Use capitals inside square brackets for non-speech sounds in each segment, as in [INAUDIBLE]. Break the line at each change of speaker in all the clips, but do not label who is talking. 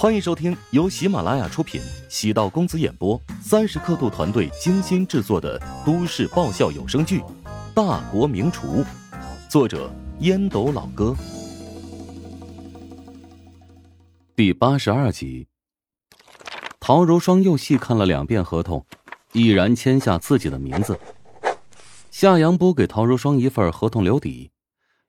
欢迎收听由喜马拉雅出品、喜道公子演播、三十刻度团队精心制作的都市爆笑有声剧《大国名厨》，作者烟斗老哥，第八十二集。陶如霜又细看了两遍合同，毅然签下自己的名字。夏阳波给陶如霜一份合同留底，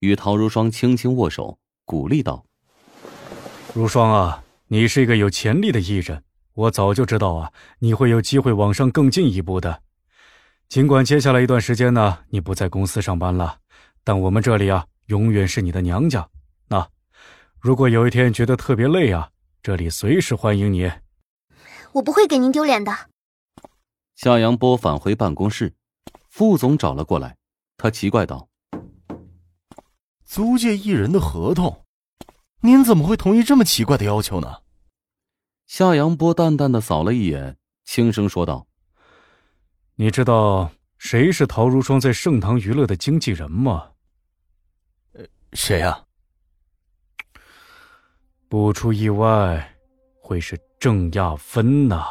与陶如霜轻轻握手，鼓励道：“
如霜啊。”你是一个有潜力的艺人，我早就知道啊，你会有机会往上更进一步的。尽管接下来一段时间呢，你不在公司上班了，但我们这里啊，永远是你的娘家。那如果有一天觉得特别累啊，这里随时欢迎你。
我不会给您丢脸的。
夏阳波返回办公室，副总找了过来，他奇怪道：“
租借艺人的合同。”您怎么会同意这么奇怪的要求呢？
夏阳波淡淡的扫了一眼，轻声说道：“
你知道谁是陶如霜在盛唐娱乐的经纪人吗？”“
呃，谁呀？”“
不出意外，会是郑亚芬呐。”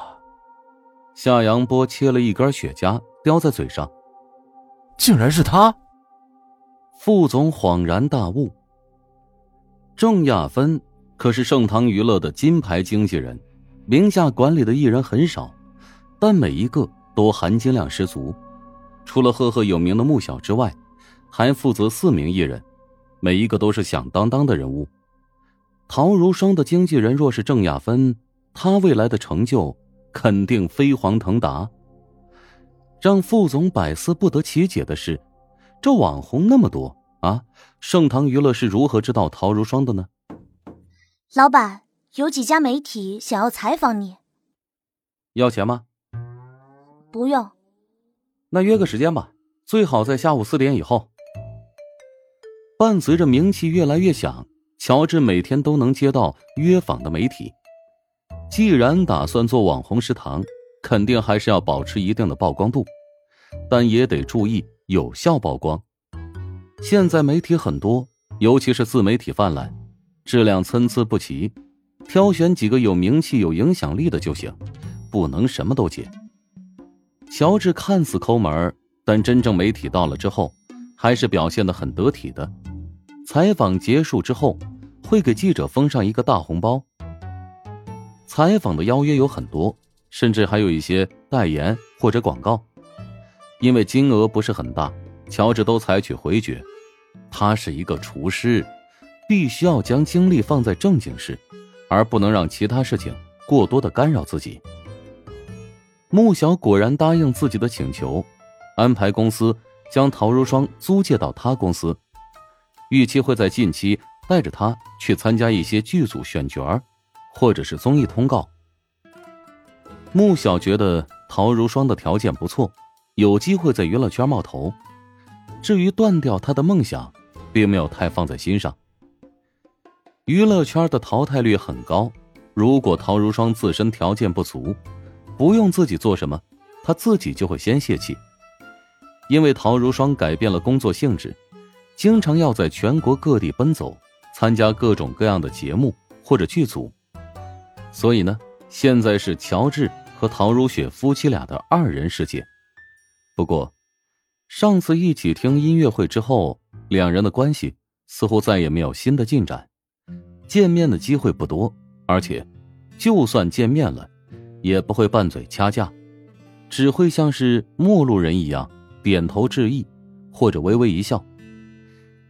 夏阳波切了一根雪茄，叼在嘴上，“
竟然是他！”
副总恍然大悟。郑亚芬可是盛唐娱乐的金牌经纪人，名下管理的艺人很少，但每一个都含金量十足。除了赫赫有名的穆小之外，还负责四名艺人，每一个都是响当当的人物。陶如霜的经纪人若是郑亚芬，他未来的成就肯定飞黄腾达。让副总百思不得其解的是，这网红那么多。啊！盛唐娱乐是如何知道陶如霜的呢？
老板，有几家媒体想要采访你。
要钱吗？
不用。
那约个时间吧，最好在下午四点以后。伴随着名气越来越响，乔治每天都能接到约访的媒体。既然打算做网红食堂，肯定还是要保持一定的曝光度，但也得注意有效曝光。现在媒体很多，尤其是自媒体泛滥，质量参差不齐，挑选几个有名气、有影响力的就行，不能什么都接。乔治看似抠门，但真正媒体到了之后，还是表现的很得体的。采访结束之后，会给记者封上一个大红包。采访的邀约有很多，甚至还有一些代言或者广告，因为金额不是很大，乔治都采取回绝。他是一个厨师，必须要将精力放在正经事，而不能让其他事情过多的干扰自己。穆小果然答应自己的请求，安排公司将陶如霜租借到他公司，预期会在近期带着他去参加一些剧组选角或者是综艺通告。穆小觉得陶如霜的条件不错，有机会在娱乐圈冒头。至于断掉他的梦想，并没有太放在心上。娱乐圈的淘汰率很高，如果陶如霜自身条件不足，不用自己做什么，他自己就会先泄气。因为陶如霜改变了工作性质，经常要在全国各地奔走，参加各种各样的节目或者剧组，所以呢，现在是乔治和陶如雪夫妻俩的二人世界。不过。上次一起听音乐会之后，两人的关系似乎再也没有新的进展，见面的机会不多，而且，就算见面了，也不会拌嘴掐架，只会像是陌路人一样点头致意，或者微微一笑。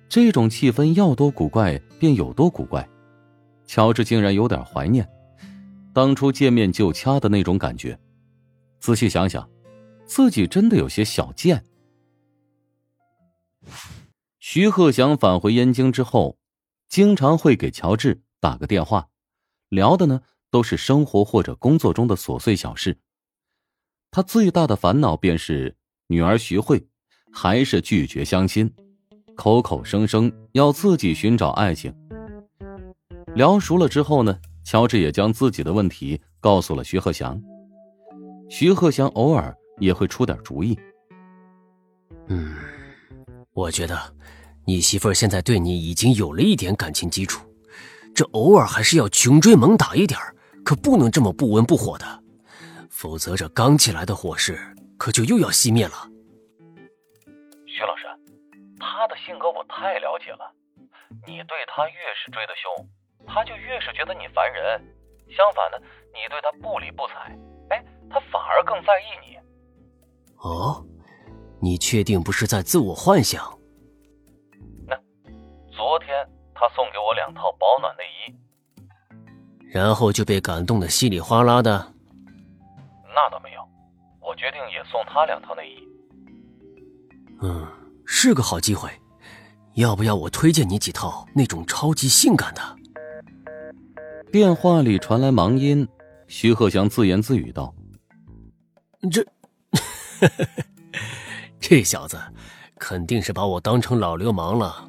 这种气氛要多古怪便有多古怪，乔治竟然有点怀念当初见面就掐的那种感觉。仔细想想，自己真的有些小贱。徐鹤祥返回燕京之后，经常会给乔治打个电话，聊的呢都是生活或者工作中的琐碎小事。他最大的烦恼便是女儿徐慧还是拒绝相亲，口口声声要自己寻找爱情。聊熟了之后呢，乔治也将自己的问题告诉了徐鹤祥。徐鹤祥偶尔也会出点主意。
嗯。我觉得，你媳妇儿现在对你已经有了一点感情基础，这偶尔还是要穷追猛打一点可不能这么不温不火的，否则这刚起来的火势可就又要熄灭了。
徐老师，他的性格我太了解了，你对他越是追得凶，他就越是觉得你烦人；相反呢，你对他不理不睬，哎，他反而更在意你。
哦，你确定不是在自我幻想？
那，昨天他送给我两套保暖内衣，
然后就被感动的稀里哗啦的。
那倒没有，我决定也送他两套内衣。
嗯，是个好机会，要不要我推荐你几套那种超级性感的？
电话里传来忙音，徐鹤翔自言自语道：“
这。” [LAUGHS] 这小子肯定是把我当成老流氓了。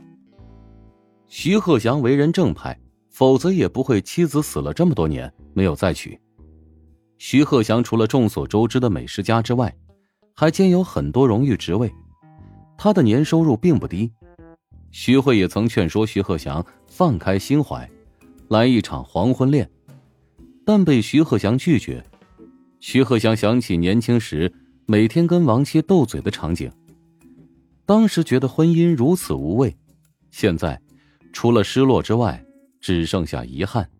徐鹤祥为人正派，否则也不会妻子死了这么多年没有再娶。徐鹤祥除了众所周知的美食家之外，还兼有很多荣誉职位，他的年收入并不低。徐慧也曾劝说徐鹤祥放开心怀，来一场黄昏恋，但被徐鹤祥拒绝。徐鹤祥想起年轻时。每天跟王妻斗嘴的场景，当时觉得婚姻如此无味，现在除了失落之外，只剩下遗憾。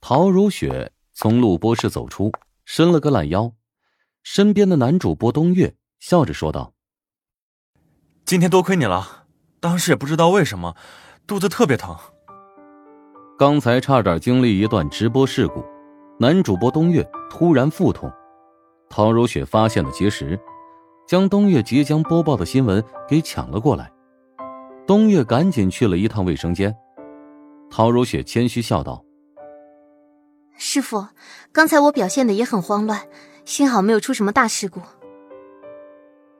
陶如雪从录播室走出，伸了个懒腰，身边的男主播东岳笑着说道：“
今天多亏你了，当时也不知道为什么，肚子特别疼。
刚才差点经历一段直播事故，男主播东岳突然腹痛。”陶如雪发现的及时，将东岳即将播报的新闻给抢了过来。东岳赶紧去了一趟卫生间。陶如雪谦虚笑道：“
师傅，刚才我表现的也很慌乱，幸好没有出什么大事故。”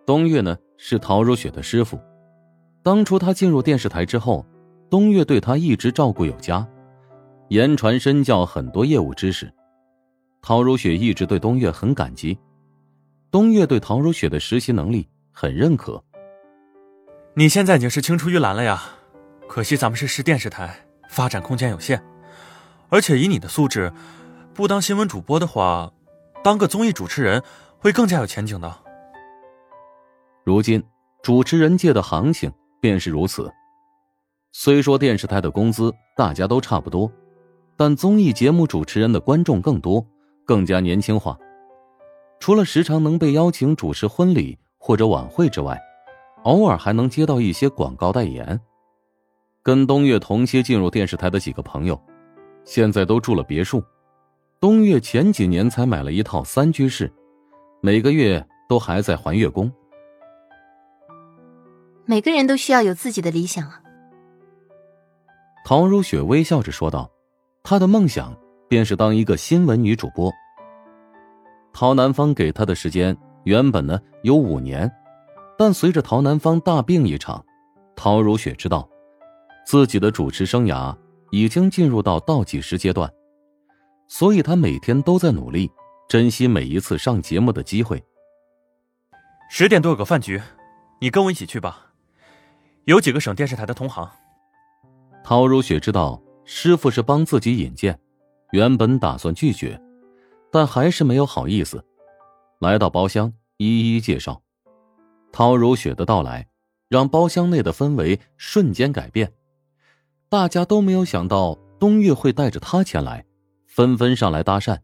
东岳呢是陶如雪的师傅，当初他进入电视台之后，东岳对他一直照顾有加，言传身教很多业务知识。陶如雪一直对东岳很感激，东岳对陶如雪的实习能力很认可。
你现在已经是青出于蓝了呀，可惜咱们是市电视台，发展空间有限。而且以你的素质，不当新闻主播的话，当个综艺主持人会更加有前景的。
如今主持人界的行情便是如此。虽说电视台的工资大家都差不多，但综艺节目主持人的观众更多。更加年轻化，除了时常能被邀请主持婚礼或者晚会之外，偶尔还能接到一些广告代言。跟东岳同期进入电视台的几个朋友，现在都住了别墅。东岳前几年才买了一套三居室，每个月都还在还月供。
每个人都需要有自己的理想啊。
陶如雪微笑着说道：“她的梦想。”便是当一个新闻女主播。陶南方给她的时间原本呢有五年，但随着陶南方大病一场，陶如雪知道自己的主持生涯已经进入到倒计时阶段，所以她每天都在努力，珍惜每一次上节目的机会。
十点多有个饭局，你跟我一起去吧，有几个省电视台的同行。
陶如雪知道师傅是帮自己引荐。原本打算拒绝，但还是没有好意思。来到包厢，一一介绍。陶如雪的到来，让包厢内的氛围瞬间改变。大家都没有想到东岳会带着他前来，纷纷上来搭讪。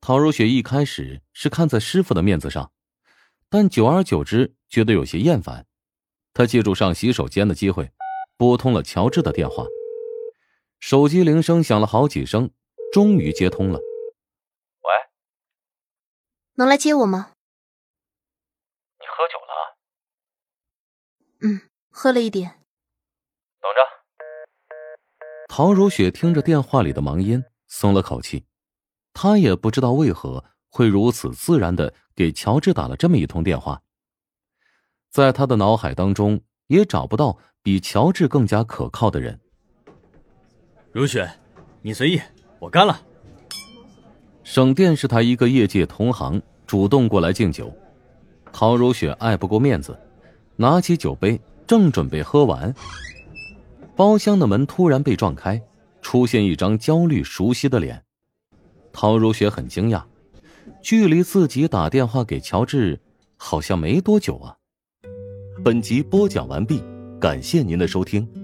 陶如雪一开始是看在师傅的面子上，但久而久之觉得有些厌烦。她借助上洗手间的机会，拨通了乔治的电话。手机铃声响了好几声，终于接通了。
喂，
能来接我吗？
你喝酒了？
嗯，喝了一点。
等着。
陶如雪听着电话里的忙音，松了口气。她也不知道为何会如此自然的给乔治打了这么一通电话。在他的脑海当中，也找不到比乔治更加可靠的人。
如雪，你随意，我干了。
省电视台一个业界同行主动过来敬酒，陶如雪爱不过面子，拿起酒杯正准备喝完，包厢的门突然被撞开，出现一张焦虑熟悉的脸。陶如雪很惊讶，距离自己打电话给乔治好像没多久啊。本集播讲完毕，感谢您的收听。